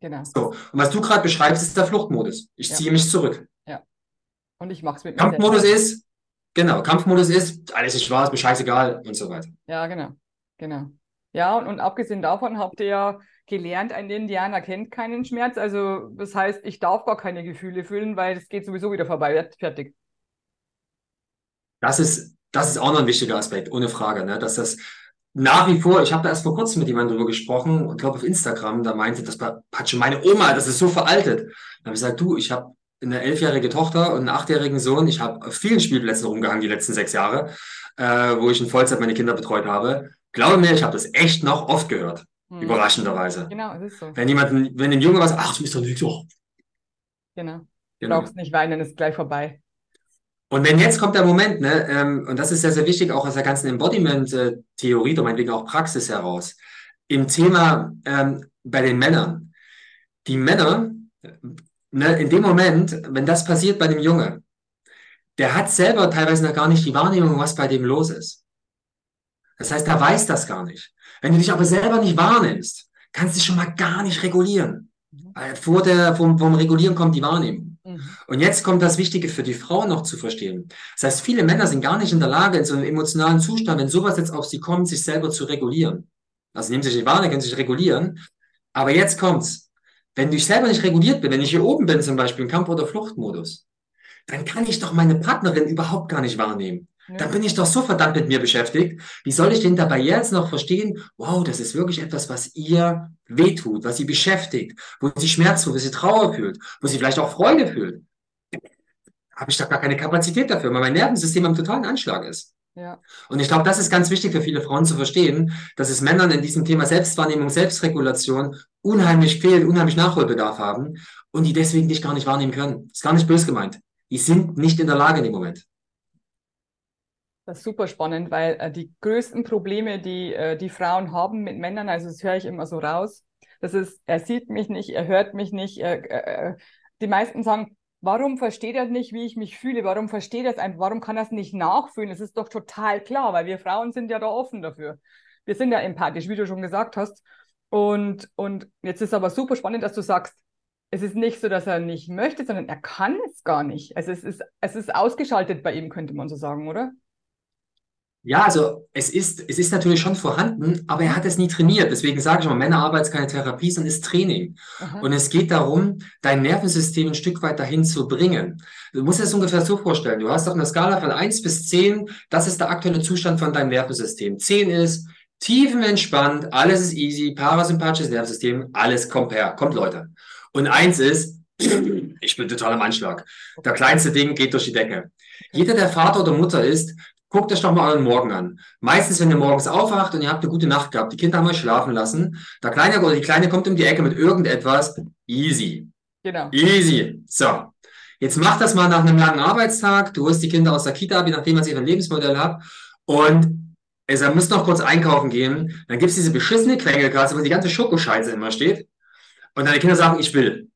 genau. So, und was du gerade beschreibst, ist der Fluchtmodus. Ich ja. ziehe mich zurück. Und ich mache es mit. Kampfmodus ist, genau, Kampfmodus ist, alles ist schwarz, mir scheißegal und so weiter. Ja, genau. Genau. Ja, und, und abgesehen davon habt ihr ja gelernt, ein Indianer kennt keinen Schmerz. Also das heißt, ich darf gar keine Gefühle fühlen, weil es geht sowieso wieder vorbei. Fertig. Das ist, das ist auch noch ein wichtiger Aspekt, ohne Frage, ne? dass das nach wie vor, ich habe da erst vor kurzem mit jemandem drüber gesprochen und glaube auf Instagram, da meinte, das hat schon meine Oma, das ist so veraltet. Da habe ich gesagt, du, ich habe eine elfjährige Tochter und einen achtjährigen Sohn. Ich habe auf vielen Spielplätzen rumgehangen die letzten sechs Jahre, äh, wo ich in Vollzeit meine Kinder betreut habe. Glaube mir, ich habe das echt noch oft gehört. Hm. Überraschenderweise. Genau, das ist so. Wenn jemand, wenn ein Junge was, ach, du bist doch nicht so. Genau. Du genau. brauchst nicht weinen, ist gleich vorbei. Und wenn jetzt kommt der Moment, ne, ähm, und das ist sehr, sehr wichtig, auch aus der ganzen Embodiment-Theorie, oder meinetwegen auch Praxis heraus, im Thema ähm, bei den Männern. Die Männer ne, in dem Moment, wenn das passiert bei dem Junge, der hat selber teilweise noch gar nicht die Wahrnehmung, was bei dem los ist. Das heißt, er weiß das gar nicht. Wenn du dich aber selber nicht wahrnimmst, kannst du dich schon mal gar nicht regulieren. Weil vor der, vom, vom Regulieren kommt die Wahrnehmung. Mhm. Und jetzt kommt das Wichtige für die Frau noch zu verstehen. Das heißt, viele Männer sind gar nicht in der Lage, in so einem emotionalen Zustand, wenn sowas jetzt auf sie kommt, sich selber zu regulieren. Also nehmen sich die Wahrnehmung, können sich regulieren. Aber jetzt kommt's. Wenn ich selber nicht reguliert bin, wenn ich hier oben bin, zum Beispiel im Kampf- oder Fluchtmodus, dann kann ich doch meine Partnerin überhaupt gar nicht wahrnehmen. Ja. Dann bin ich doch so verdammt mit mir beschäftigt. Wie soll ich denn dabei jetzt noch verstehen, wow, das ist wirklich etwas, was ihr wehtut, was sie beschäftigt, wo sie Schmerz fühlt, wo sie Trauer fühlt, wo sie vielleicht auch Freude fühlt. Habe ich doch gar keine Kapazität dafür, weil mein Nervensystem am totalen Anschlag ist. Ja. Und ich glaube, das ist ganz wichtig für viele Frauen zu verstehen, dass es Männern in diesem Thema Selbstwahrnehmung, Selbstregulation unheimlich fehlt, unheimlich Nachholbedarf haben und die deswegen dich gar nicht wahrnehmen können. Ist gar nicht böse gemeint. Die sind nicht in der Lage in dem Moment. Das ist super spannend, weil äh, die größten Probleme, die äh, die Frauen haben mit Männern, also das höre ich immer so raus, das ist, er sieht mich nicht, er hört mich nicht. Äh, äh, die meisten sagen, Warum versteht er nicht, wie ich mich fühle? Warum versteht er es einfach? Warum kann er es nicht nachfühlen? Es ist doch total klar, weil wir Frauen sind ja da offen dafür. Wir sind ja empathisch, wie du schon gesagt hast. Und, und jetzt ist aber super spannend, dass du sagst, es ist nicht so, dass er nicht möchte, sondern er kann es gar nicht. Also es ist, es ist ausgeschaltet bei ihm, könnte man so sagen, oder? Ja, also es ist, es ist natürlich schon vorhanden, aber er hat es nie trainiert. Deswegen sage ich mal, Männerarbeit ist keine Therapie, sondern ist Training. Aha. Und es geht darum, dein Nervensystem ein Stück weit dahin zu bringen. Du musst es ungefähr so vorstellen. Du hast auf einer Skala von eins bis zehn, das ist der aktuelle Zustand von deinem Nervensystem. Zehn ist tiefenentspannt, alles ist easy, parasympathisches Nervensystem, alles kommt her, kommt Leute. Und eins ist, ich bin total am Anschlag. Der kleinste Ding geht durch die Decke. Jeder, der Vater oder Mutter ist, Guckt euch doch mal euren Morgen an. Meistens, wenn ihr morgens aufwacht und ihr habt eine gute Nacht gehabt, die Kinder haben euch schlafen lassen, der Kleine oder die Kleine kommt um die Ecke mit irgendetwas, easy. Genau. Easy. So. Jetzt macht das mal nach einem langen Arbeitstag. Du holst die Kinder aus der Kita je nachdem, was ihr für ein Lebensmodell habt. Und er muss noch kurz einkaufen gehen. Dann gibt's diese beschissene Quengelkasse, wo die ganze Schokoscheiße immer steht. Und deine Kinder sagen, ich will.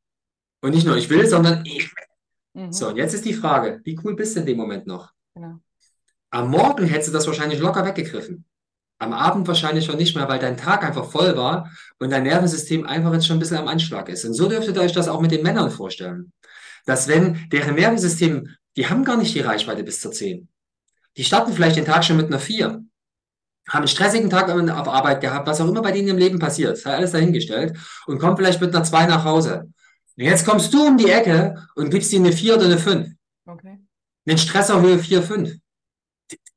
Und nicht nur ich will, sondern ich will. Mhm. So, und jetzt ist die Frage, wie cool bist du in dem Moment noch? Genau. Am Morgen hättest du das wahrscheinlich locker weggegriffen. Am Abend wahrscheinlich schon nicht mehr, weil dein Tag einfach voll war und dein Nervensystem einfach jetzt schon ein bisschen am Anschlag ist. Und so dürftet ihr euch das auch mit den Männern vorstellen. Dass wenn deren Nervensystem, die haben gar nicht die Reichweite bis zur 10. Die starten vielleicht den Tag schon mit einer 4, haben einen stressigen Tag auf Arbeit gehabt, was auch immer bei denen im Leben passiert, sei alles dahingestellt und kommt vielleicht mit einer 2 nach Hause. Und jetzt kommst du um die Ecke und gibst ihnen eine 4 oder eine 5. Okay. Einen Stresserhöhe 4, 5.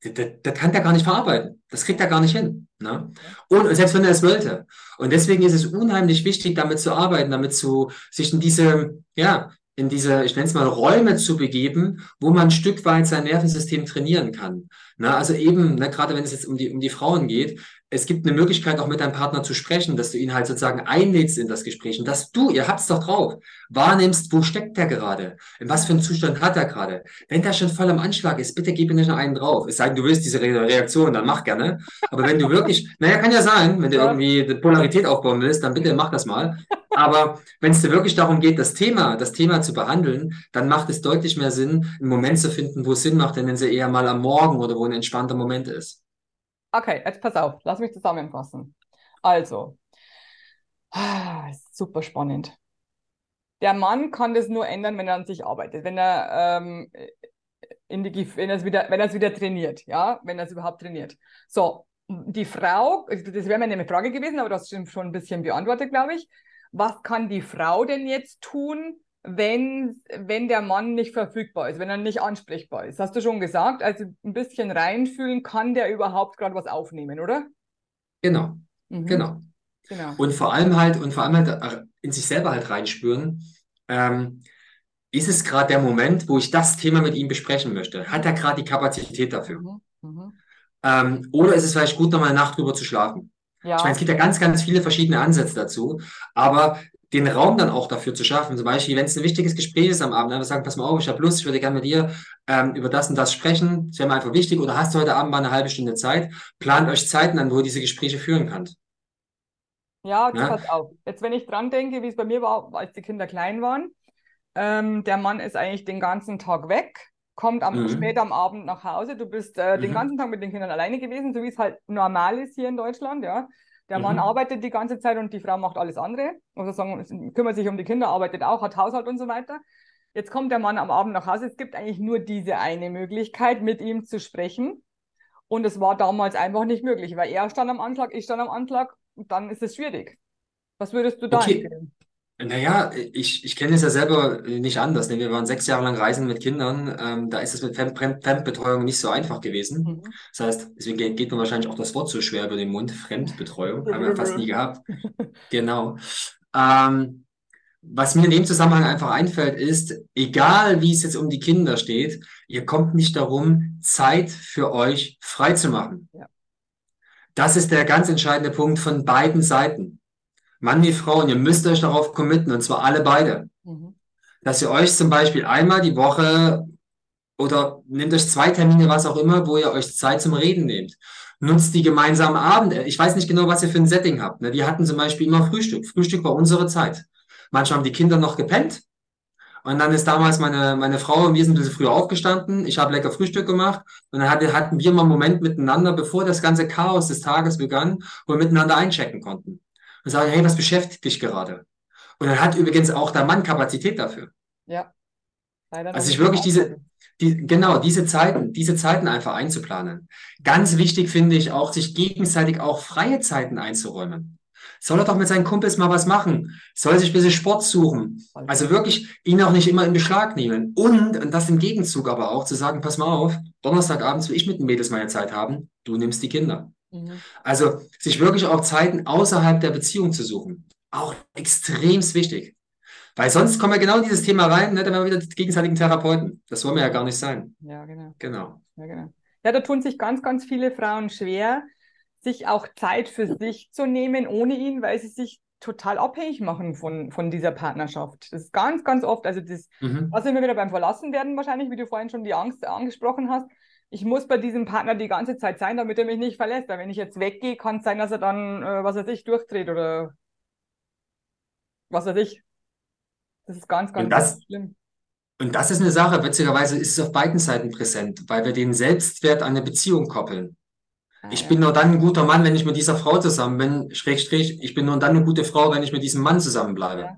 Das, das, kann der gar nicht verarbeiten. Das kriegt er gar nicht hin. Ne? Und selbst wenn er es wollte. Und deswegen ist es unheimlich wichtig, damit zu arbeiten, damit zu sich in diese, ja, in diese, ich nenne es mal, Räume zu begeben, wo man ein Stück weit sein Nervensystem trainieren kann. Na, also eben, ne, gerade wenn es jetzt um die, um die Frauen geht, es gibt eine Möglichkeit, auch mit deinem Partner zu sprechen, dass du ihn halt sozusagen einlädst in das Gespräch und dass du, ihr habt's doch drauf, wahrnimmst, wo steckt der gerade? In was für einen Zustand hat er gerade? Wenn der schon voll am Anschlag ist, bitte gib ihm nicht noch einen drauf. Es sei denn, du willst diese Reaktion, dann mach gerne. Aber wenn du wirklich, naja, kann ja sein, wenn du irgendwie eine Polarität aufbauen willst, dann bitte mach das mal. Aber wenn es dir wirklich darum geht, das Thema, das Thema zu behandeln, dann macht es deutlich mehr Sinn, einen Moment zu finden, wo es Sinn macht, denn wenn sie eher mal am Morgen oder wo ein entspannter Moment ist. Okay, jetzt pass auf, lass mich zusammenfassen. Also, ah, super spannend. Der Mann kann das nur ändern, wenn er an sich arbeitet, wenn er ähm, in die, wenn es wieder, wenn es wieder trainiert, ja, wenn er es überhaupt trainiert. So, die Frau, das wäre meine Frage gewesen, aber du hast schon ein bisschen beantwortet, glaube ich. Was kann die Frau denn jetzt tun, wenn, wenn der Mann nicht verfügbar ist, wenn er nicht ansprechbar ist. Hast du schon gesagt, also ein bisschen reinfühlen, kann der überhaupt gerade was aufnehmen, oder? Genau, mhm. genau. Genau. Und vor allem halt, und vor allem halt äh, in sich selber halt reinspüren, ähm, ist es gerade der Moment, wo ich das Thema mit ihm besprechen möchte? Hat er gerade die Kapazität dafür? Mhm. Mhm. Ähm, oder ist es vielleicht gut, nochmal eine Nacht drüber zu schlafen? Ja. Ich meine, es gibt ja ganz, ganz viele verschiedene Ansätze dazu, aber den Raum dann auch dafür zu schaffen. Zum Beispiel, wenn es ein wichtiges Gespräch ist am Abend, dann sagen, pass mal auf, ich habe Lust, ich würde gerne mit dir ähm, über das und das sprechen. Das wäre mir einfach wichtig. Oder hast du heute Abend mal eine halbe Stunde Zeit? Plant euch Zeiten an, wo ihr diese Gespräche führen könnt. Ja, das ja? pass auf. Jetzt, wenn ich dran denke, wie es bei mir war, als die Kinder klein waren, ähm, der Mann ist eigentlich den ganzen Tag weg, kommt am, mhm. spät am Abend nach Hause. Du bist äh, mhm. den ganzen Tag mit den Kindern alleine gewesen, so wie es halt normal ist hier in Deutschland, ja. Der Mann mhm. arbeitet die ganze Zeit und die Frau macht alles andere. Also sagen, kümmert sich um die Kinder, arbeitet auch, hat Haushalt und so weiter. Jetzt kommt der Mann am Abend nach Hause. Es gibt eigentlich nur diese eine Möglichkeit, mit ihm zu sprechen. Und es war damals einfach nicht möglich, weil er stand am Anschlag, ich stand am Anschlag. Und dann ist es schwierig. Was würdest du da okay. empfehlen? Naja, ich, ich kenne es ja selber nicht anders. Ne? Wir waren sechs Jahre lang reisen mit Kindern. Ähm, da ist es mit Fremd Fremdbetreuung nicht so einfach gewesen. Mhm. Das heißt, deswegen geht, geht mir wahrscheinlich auch das Wort so schwer über den Mund. Fremdbetreuung. Haben wir fast nie gehabt. Genau. Ähm, was mir in dem Zusammenhang einfach einfällt, ist, egal wie es jetzt um die Kinder steht, ihr kommt nicht darum, Zeit für euch frei zu machen. Ja. Das ist der ganz entscheidende Punkt von beiden Seiten. Mann wie Frau, und ihr müsst euch darauf committen, und zwar alle beide. Mhm. Dass ihr euch zum Beispiel einmal die Woche oder nehmt euch zwei Termine, was auch immer, wo ihr euch Zeit zum Reden nehmt. Nutzt die gemeinsamen Abende. Ich weiß nicht genau, was ihr für ein Setting habt. Ne? Wir hatten zum Beispiel immer Frühstück. Frühstück war unsere Zeit. Manchmal haben die Kinder noch gepennt. Und dann ist damals meine, meine Frau und wir sind ein bisschen früher aufgestanden. Ich habe lecker Frühstück gemacht. Und dann hatten wir mal einen Moment miteinander, bevor das ganze Chaos des Tages begann, wo wir miteinander einchecken konnten und sagen, hey, was beschäftigt dich gerade? Und dann hat übrigens auch der Mann Kapazität dafür. Ja. Leider also sich wirklich diese, die, genau, diese Zeiten, diese Zeiten einfach einzuplanen. Ganz wichtig finde ich auch, sich gegenseitig auch freie Zeiten einzuräumen. Soll er doch mit seinen Kumpels mal was machen? Soll sich ein bisschen Sport suchen? Also wirklich ihn auch nicht immer in Beschlag nehmen. Und, und das im Gegenzug aber auch zu sagen, pass mal auf, Donnerstagabends will ich mit den Mädels meine Zeit haben, du nimmst die Kinder. Mhm. Also sich wirklich auch Zeiten außerhalb der Beziehung zu suchen. Auch extrem wichtig. Weil sonst kommen wir genau in dieses Thema rein, ne, dann haben wir wieder die gegenseitigen Therapeuten. Das wollen wir ja gar nicht sein. Ja, genau. Genau. Ja, genau. Ja, da tun sich ganz, ganz viele Frauen schwer, sich auch Zeit für sich zu nehmen ohne ihn, weil sie sich total abhängig machen von, von dieser Partnerschaft. Das ist ganz, ganz oft, also das, mhm. was immer wieder beim Verlassen werden wahrscheinlich, wie du vorhin schon die Angst angesprochen hast, ich muss bei diesem Partner die ganze Zeit sein, damit er mich nicht verlässt. Weil wenn ich jetzt weggehe, kann es sein, dass er dann, äh, was weiß ich, durchdreht oder was weiß ich. Das ist ganz, ganz, das, ganz schlimm. Und das ist eine Sache, witzigerweise ist es auf beiden Seiten präsent, weil wir den Selbstwert an eine Beziehung koppeln. Ah, ich ja. bin nur dann ein guter Mann, wenn ich mit dieser Frau zusammen bin, Schrägstrich, ich bin nur dann eine gute Frau, wenn ich mit diesem Mann zusammenbleibe. Ja.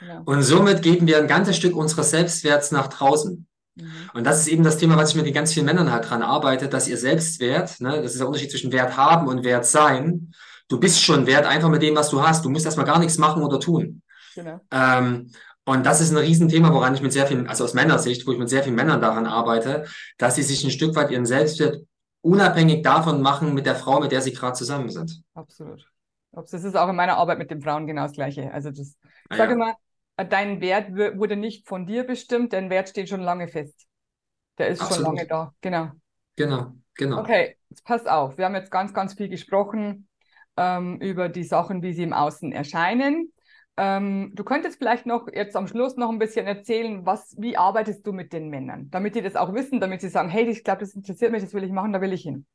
Genau. Und somit geben wir ein ganzes Stück unseres Selbstwerts nach draußen. Mhm. Und das ist eben das Thema, was ich mit ganz vielen Männern halt dran arbeite, dass ihr Selbstwert, ne, das ist der Unterschied zwischen Wert haben und Wert sein. Du bist schon wert einfach mit dem, was du hast. Du musst erstmal gar nichts machen oder tun. Genau. Ähm, und das ist ein Riesenthema, woran ich mit sehr vielen, also aus Männersicht, wo ich mit sehr vielen Männern daran arbeite, dass sie sich ein Stück weit ihren Selbstwert unabhängig davon machen mit der Frau, mit der sie gerade zusammen sind. Absolut. Das ist auch in meiner Arbeit mit den Frauen genau das Gleiche. Also das, ich ah, sage ja. immer, dein Wert wurde nicht von dir bestimmt, dein Wert steht schon lange fest. Der ist Absolut. schon lange da. Genau. Genau, genau. Okay, jetzt pass auf. Wir haben jetzt ganz, ganz viel gesprochen ähm, über die Sachen, wie sie im Außen erscheinen. Ähm, du könntest vielleicht noch jetzt am Schluss noch ein bisschen erzählen, was, wie arbeitest du mit den Männern, damit die das auch wissen, damit sie sagen, hey, ich glaube, das interessiert mich, das will ich machen, da will ich hin.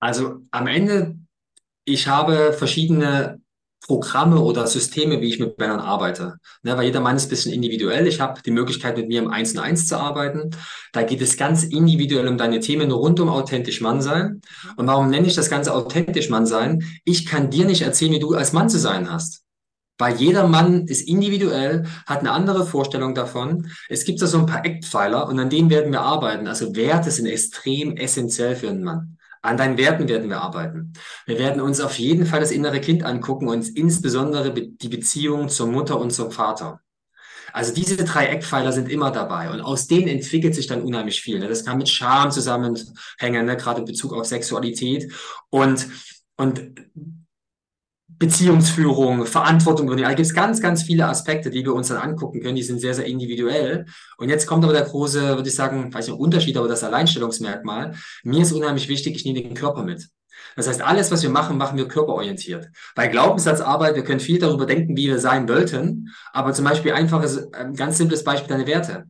Also am Ende, ich habe verschiedene Programme oder Systeme, wie ich mit Männern arbeite. Ne, weil jeder Mann ist ein bisschen individuell. Ich habe die Möglichkeit, mit mir im Eins und Eins zu arbeiten. Da geht es ganz individuell um deine Themen rund um authentisch Mann sein. Und warum nenne ich das Ganze authentisch Mann sein? Ich kann dir nicht erzählen, wie du als Mann zu sein hast. Weil jeder Mann ist individuell, hat eine andere Vorstellung davon. Es gibt da so ein paar Eckpfeiler und an denen werden wir arbeiten. Also Werte sind extrem essentiell für einen Mann. An deinen Werten werden wir arbeiten. Wir werden uns auf jeden Fall das innere Kind angucken und insbesondere die Beziehung zur Mutter und zum Vater. Also diese drei Eckpfeiler sind immer dabei und aus denen entwickelt sich dann unheimlich viel. Ne? Das kann mit Scham zusammenhängen, ne? gerade in Bezug auf Sexualität und und Beziehungsführung, Verantwortung Da gibt es ganz, ganz viele Aspekte, die wir uns dann angucken können. Die sind sehr, sehr individuell. Und jetzt kommt aber der große, würde ich sagen, weiß nicht, Unterschied, aber das Alleinstellungsmerkmal. Mir ist unheimlich wichtig, ich nehme den Körper mit. Das heißt, alles, was wir machen, machen wir körperorientiert. Bei Glaubenssatzarbeit, wir können viel darüber denken, wie wir sein wollten, aber zum Beispiel einfaches, ein ganz simples Beispiel, deine Werte.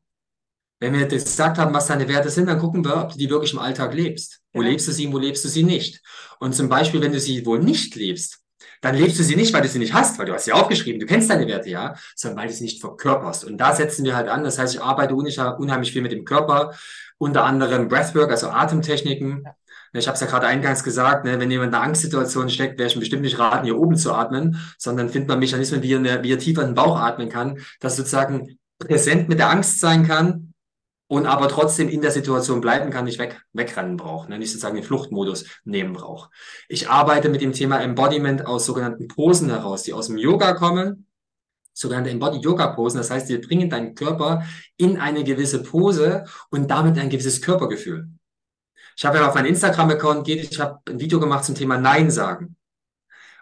Wenn wir gesagt haben, was deine Werte sind, dann gucken wir, ob du die wirklich im Alltag lebst. Wo ja. lebst du sie und wo lebst du sie nicht? Und zum Beispiel, wenn du sie wohl nicht lebst, dann lebst du sie nicht, weil du sie nicht hast, weil du hast sie aufgeschrieben, du kennst deine Werte, ja, sondern weil du sie nicht verkörperst. Und da setzen wir halt an. Das heißt, ich arbeite unheimlich viel mit dem Körper, unter anderem Breathwork, also Atemtechniken. Ich habe es ja gerade eingangs gesagt, ne, wenn jemand in einer Angstsituation steckt, wäre ich bestimmt nicht raten, hier oben zu atmen, sondern findet man Mechanismen, wie er, wie er tiefer in den Bauch atmen kann, dass sozusagen präsent mit der Angst sein kann, und aber trotzdem in der Situation bleiben kann, nicht weg, wegrennen braucht, ne? nicht sozusagen den Fluchtmodus nehmen braucht. Ich arbeite mit dem Thema Embodiment aus sogenannten Posen heraus, die aus dem Yoga kommen, sogenannte Embodied Yoga Posen. Das heißt, wir bringen deinen Körper in eine gewisse Pose und damit ein gewisses Körpergefühl. Ich habe ja auf meinen Instagram-Account geht, ich habe ein Video gemacht zum Thema Nein sagen.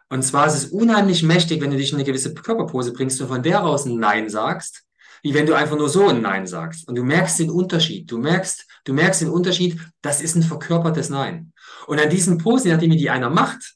Und zwar ist es unheimlich mächtig, wenn du dich in eine gewisse Körperpose bringst und von der aus ein Nein sagst, wie wenn du einfach nur so ein Nein sagst. Und du merkst den Unterschied. Du merkst, du merkst den Unterschied, das ist ein verkörpertes Nein. Und an diesen Posen, nachdem die einer macht,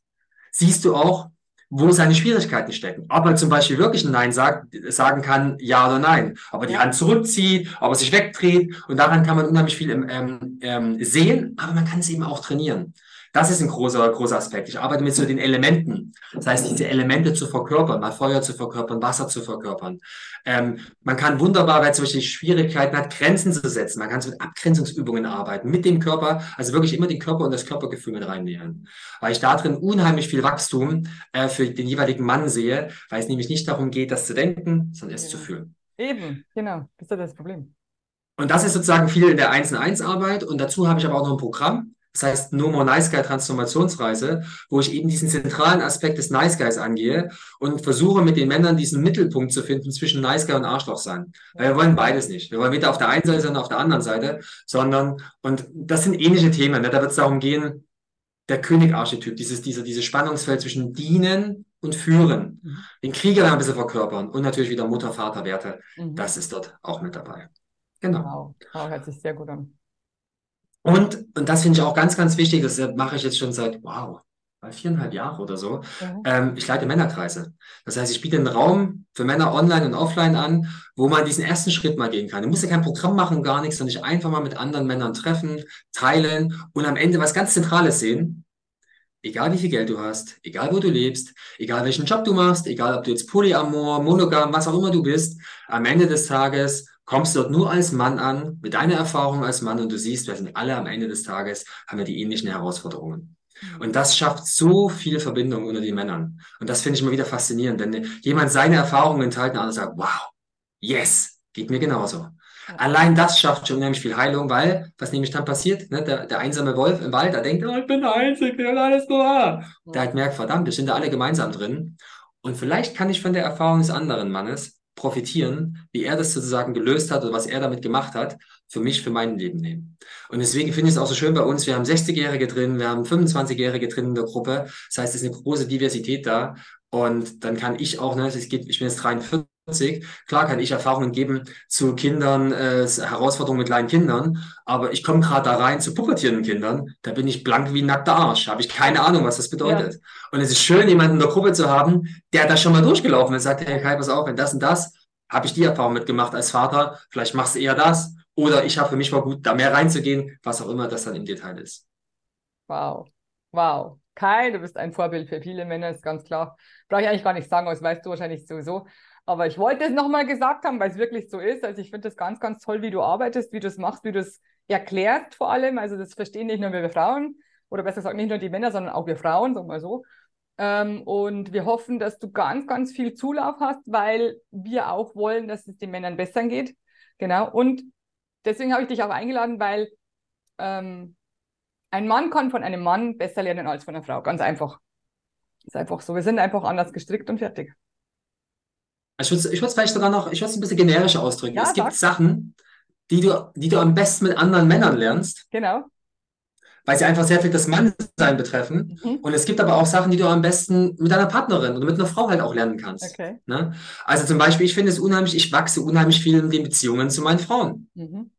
siehst du auch, wo seine Schwierigkeiten stecken. Ob er zum Beispiel wirklich ein Nein sagt, sagen kann, ja oder nein. Ob er die Hand zurückzieht, ob er sich wegdreht. Und daran kann man unheimlich viel ähm, ähm, sehen, aber man kann es eben auch trainieren. Das ist ein großer, großer Aspekt. Ich arbeite mit so den Elementen. Das heißt, diese Elemente zu verkörpern, mal Feuer zu verkörpern, Wasser zu verkörpern. Ähm, man kann wunderbar, weil es solche Schwierigkeiten hat, Grenzen zu setzen. Man kann so mit Abgrenzungsübungen arbeiten, mit dem Körper, also wirklich immer den Körper und das Körpergefühl mit reinnehmen. Weil ich da drin unheimlich viel Wachstum äh, für den jeweiligen Mann sehe, weil es nämlich nicht darum geht, das zu denken, sondern es ja. zu fühlen. Eben, genau. Das ist das Problem. Und das ist sozusagen viel in der 1 in 1 Arbeit. Und dazu habe ich aber auch noch ein Programm. Das heißt No More Nice Guy Transformationsreise, wo ich eben diesen zentralen Aspekt des Nice Guys angehe und versuche mit den Männern diesen Mittelpunkt zu finden zwischen Nice Guy und Arschloch sein. Weil wir wollen beides nicht. Wir wollen weder auf der einen Seite sondern auf der anderen Seite, sondern, und das sind ähnliche Themen. Ne? Da wird es darum gehen, der König-Archetyp, dieses, dieser, dieses Spannungsfeld zwischen Dienen und Führen. Mhm. Den Krieger ein bisschen verkörpern und natürlich wieder Mutter-Vater-Werte. Mhm. Das ist dort auch mit dabei. Genau. Wow, wow hört sich sehr gut an. Und, und das finde ich auch ganz, ganz wichtig, das mache ich jetzt schon seit, wow, viereinhalb Jahre oder so. Mhm. Ähm, ich leite Männerkreise. Das heißt, ich biete einen Raum für Männer online und offline an, wo man diesen ersten Schritt mal gehen kann. Du musst ja kein Programm machen, gar nichts, sondern dich einfach mal mit anderen Männern treffen, teilen und am Ende was ganz Zentrales sehen. Egal wie viel Geld du hast, egal wo du lebst, egal welchen Job du machst, egal ob du jetzt Polyamor, Monogam, was auch immer du bist, am Ende des Tages kommst dort nur als Mann an, mit deiner Erfahrung als Mann und du siehst, wir sind alle am Ende des Tages, haben wir die ähnlichen Herausforderungen. Mhm. Und das schafft so viel Verbindung unter den Männern. Und das finde ich immer wieder faszinierend, wenn jemand seine Erfahrungen teilt und der andere sagt, wow, yes, geht mir genauso. Allein das schafft schon unheimlich viel Heilung, weil, was nämlich dann passiert, ne, der, der einsame Wolf im Wald, der denkt, oh, ich bin der Einzige, der alles nur. Der halt merkt, verdammt, wir sind da alle gemeinsam drin. Und vielleicht kann ich von der Erfahrung des anderen Mannes profitieren, wie er das sozusagen gelöst hat oder was er damit gemacht hat, für mich, für mein Leben nehmen. Und deswegen finde ich es auch so schön bei uns, wir haben 60-Jährige drin, wir haben 25-Jährige drin in der Gruppe. Das heißt, es ist eine große Diversität da. Und dann kann ich auch, ne, es geht, ich bin jetzt 43, Klar kann ich Erfahrungen geben zu Kindern, äh, Herausforderungen mit kleinen Kindern, aber ich komme gerade da rein zu pubertierenden Kindern, da bin ich blank wie ein nackter Arsch, habe ich keine Ahnung, was das bedeutet. Ja. Und es ist schön, jemanden in der Gruppe zu haben, der da schon mal durchgelaufen ist, sagt, hey Kai, pass auf, wenn das und das, habe ich die Erfahrung mitgemacht als Vater, vielleicht machst du eher das, oder ich habe für mich mal gut, da mehr reinzugehen, was auch immer das dann im Detail ist. Wow, wow. Kai, du bist ein Vorbild für viele Männer, ist ganz klar. Brauche ich eigentlich gar nicht sagen, das weißt du wahrscheinlich sowieso. Aber ich wollte es nochmal gesagt haben, weil es wirklich so ist. Also ich finde das ganz, ganz toll, wie du arbeitest, wie du es machst, wie du es erklärst vor allem. Also das verstehen nicht nur wir Frauen oder besser gesagt nicht nur die Männer, sondern auch wir Frauen, sagen wir so. Ähm, und wir hoffen, dass du ganz, ganz viel Zulauf hast, weil wir auch wollen, dass es den Männern besser geht. Genau. Und deswegen habe ich dich auch eingeladen, weil ähm, ein Mann kann von einem Mann besser lernen als von einer Frau. Ganz einfach. Ist einfach so. Wir sind einfach anders gestrickt und fertig. Ich würde ich es vielleicht sogar noch, ich würde es ein bisschen generischer ausdrücken. Ja, es gibt Sachen, die du, die du am besten mit anderen Männern lernst. Genau. Weil sie einfach sehr viel das Mannsein betreffen. Mhm. Und es gibt aber auch Sachen, die du am besten mit deiner Partnerin oder mit einer Frau halt auch lernen kannst. Okay. Ne? Also zum Beispiel, ich finde es unheimlich, ich wachse unheimlich viel in den Beziehungen zu meinen Frauen. Mhm.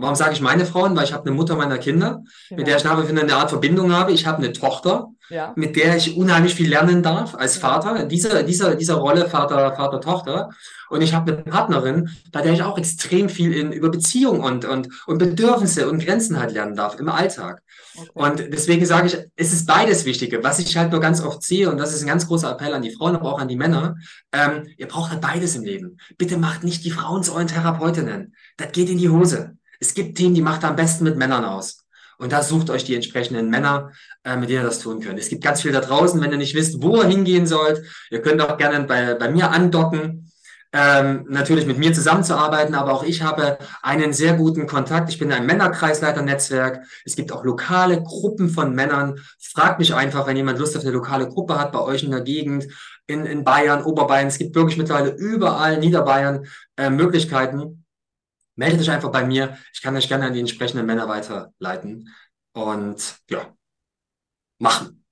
Warum sage ich meine Frauen? Weil ich habe eine Mutter meiner Kinder, genau. mit der ich nach wie eine Art Verbindung habe. Ich habe eine Tochter, ja. mit der ich unheimlich viel lernen darf als Vater, in dieser, dieser, dieser Rolle Vater, Vater, Tochter. Und ich habe eine Partnerin, bei der ich auch extrem viel in, über Beziehung und, und, und Bedürfnisse und Grenzen halt lernen darf im Alltag. Okay. Und deswegen sage ich, es ist beides Wichtige. Was ich halt nur ganz oft sehe, und das ist ein ganz großer Appell an die Frauen, aber auch an die Männer, ähm, ihr braucht halt beides im Leben. Bitte macht nicht die Frauen zu euren Therapeutinnen. Das geht in die Hose. Es gibt Themen, die macht ihr am besten mit Männern aus. Und da sucht euch die entsprechenden Männer, äh, mit denen ihr das tun könnt. Es gibt ganz viel da draußen, wenn ihr nicht wisst, wo ihr hingehen sollt. Ihr könnt auch gerne bei, bei mir andocken. Ähm, natürlich mit mir zusammenzuarbeiten, aber auch ich habe einen sehr guten Kontakt. Ich bin ein Männerkreisleiter-Netzwerk. Es gibt auch lokale Gruppen von Männern. Fragt mich einfach, wenn jemand Lust auf eine lokale Gruppe hat, bei euch in der Gegend, in, in Bayern, Oberbayern. Es gibt wirklich mittlerweile überall Niederbayern äh, Möglichkeiten meldet euch einfach bei mir. Ich kann euch gerne an die entsprechenden Männer weiterleiten. Und ja, machen.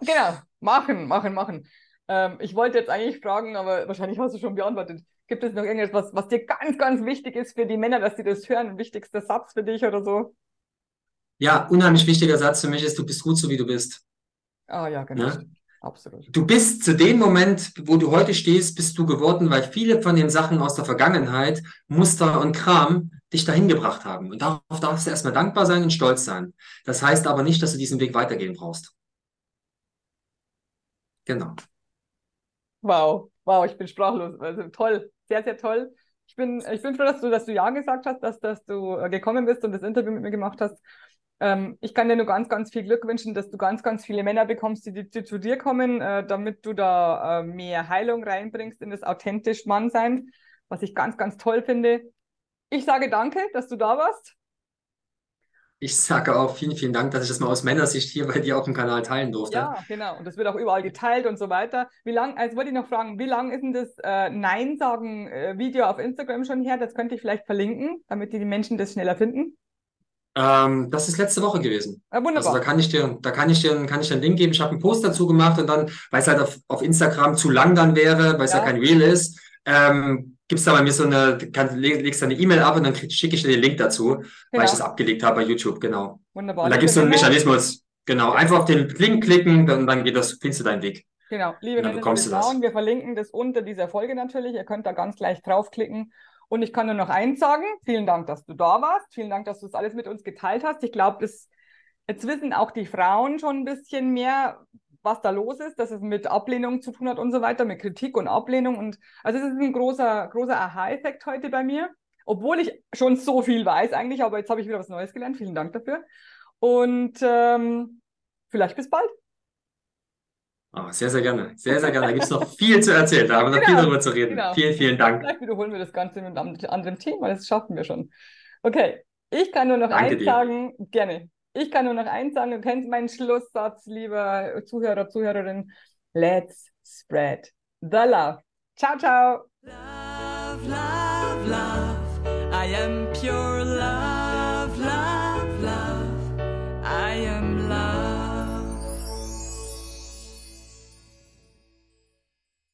Genau, machen, machen, machen. Ähm, ich wollte jetzt eigentlich fragen, aber wahrscheinlich hast du schon beantwortet. Gibt es noch irgendetwas, was dir ganz, ganz wichtig ist für die Männer, dass sie das hören? Wichtigster Satz für dich oder so? Ja, unheimlich wichtiger Satz für mich ist, du bist gut so, wie du bist. Ah ja, genau. Ja? Absolut. Du bist zu dem Moment, wo du heute stehst, bist du geworden, weil viele von den Sachen aus der Vergangenheit, Muster und Kram, dich dahin gebracht haben. Und darauf darfst du erstmal dankbar sein und stolz sein. Das heißt aber nicht, dass du diesen Weg weitergehen brauchst. Genau. Wow, wow, ich bin sprachlos. Also toll, sehr, sehr toll. Ich bin, ich bin froh, dass du, dass du Ja gesagt hast, dass, dass du äh, gekommen bist und das Interview mit mir gemacht hast. Ähm, ich kann dir nur ganz, ganz viel Glück wünschen, dass du ganz, ganz viele Männer bekommst, die, die zu dir kommen, äh, damit du da äh, mehr Heilung reinbringst in das authentisch Mannsein, was ich ganz, ganz toll finde. Ich sage danke, dass du da warst. Ich sage auch vielen, vielen Dank, dass ich das mal aus Männersicht hier bei dir auf dem Kanal teilen durfte. Ja, genau. Und das wird auch überall geteilt und so weiter. Wie lang, also wollte ich noch fragen, wie lange ist denn das äh, Nein-Sagen-Video auf Instagram schon her? Das könnte ich vielleicht verlinken, damit die Menschen das schneller finden. Ähm, das ist letzte Woche gewesen. Ja, wunderbar. Also da kann ich dir, da kann ich dir, kann ich dir einen Link geben. Ich habe einen Post dazu gemacht und dann, weil es halt auf, auf Instagram zu lang dann wäre, weil es ja. ja kein Reel ist, ähm, gibt's da bei mir so eine, kann, legst da eine E-Mail ab und dann schicke ich dir den Link dazu, genau. weil ich das abgelegt habe bei YouTube, genau. Wunderbar. Und da gibt's so einen Mechanismus. Genau. Einfach auf den Link klicken, dann, dann geht das, findest du deinen Weg. Genau. Liebe Frauen, wir verlinken das unter dieser Folge natürlich. Ihr könnt da ganz gleich draufklicken und ich kann nur noch eins sagen. Vielen Dank, dass du da warst. Vielen Dank, dass du das alles mit uns geteilt hast. Ich glaube, jetzt wissen auch die Frauen schon ein bisschen mehr, was da los ist, dass es mit Ablehnung zu tun hat und so weiter, mit Kritik und Ablehnung. Und also es ist ein großer, großer Aha-Effekt heute bei mir. Obwohl ich schon so viel weiß eigentlich, aber jetzt habe ich wieder was Neues gelernt. Vielen Dank dafür. Und ähm, vielleicht bis bald. Oh, sehr, sehr gerne. Sehr, sehr gerne. Da gibt es noch viel zu erzählen. Da haben wir noch genau, viel darüber zu reden. Genau. Vielen, vielen Dank. Vielleicht wiederholen wir das Ganze mit einem anderen Thema. Das schaffen wir schon. Okay. Ich kann nur noch Danke eins dir. sagen. Gerne. Ich kann nur noch eins sagen. Du kennst meinen Schlusssatz, lieber Zuhörer, Zuhörerin. Let's spread the love. Ciao, ciao. Love, love, love.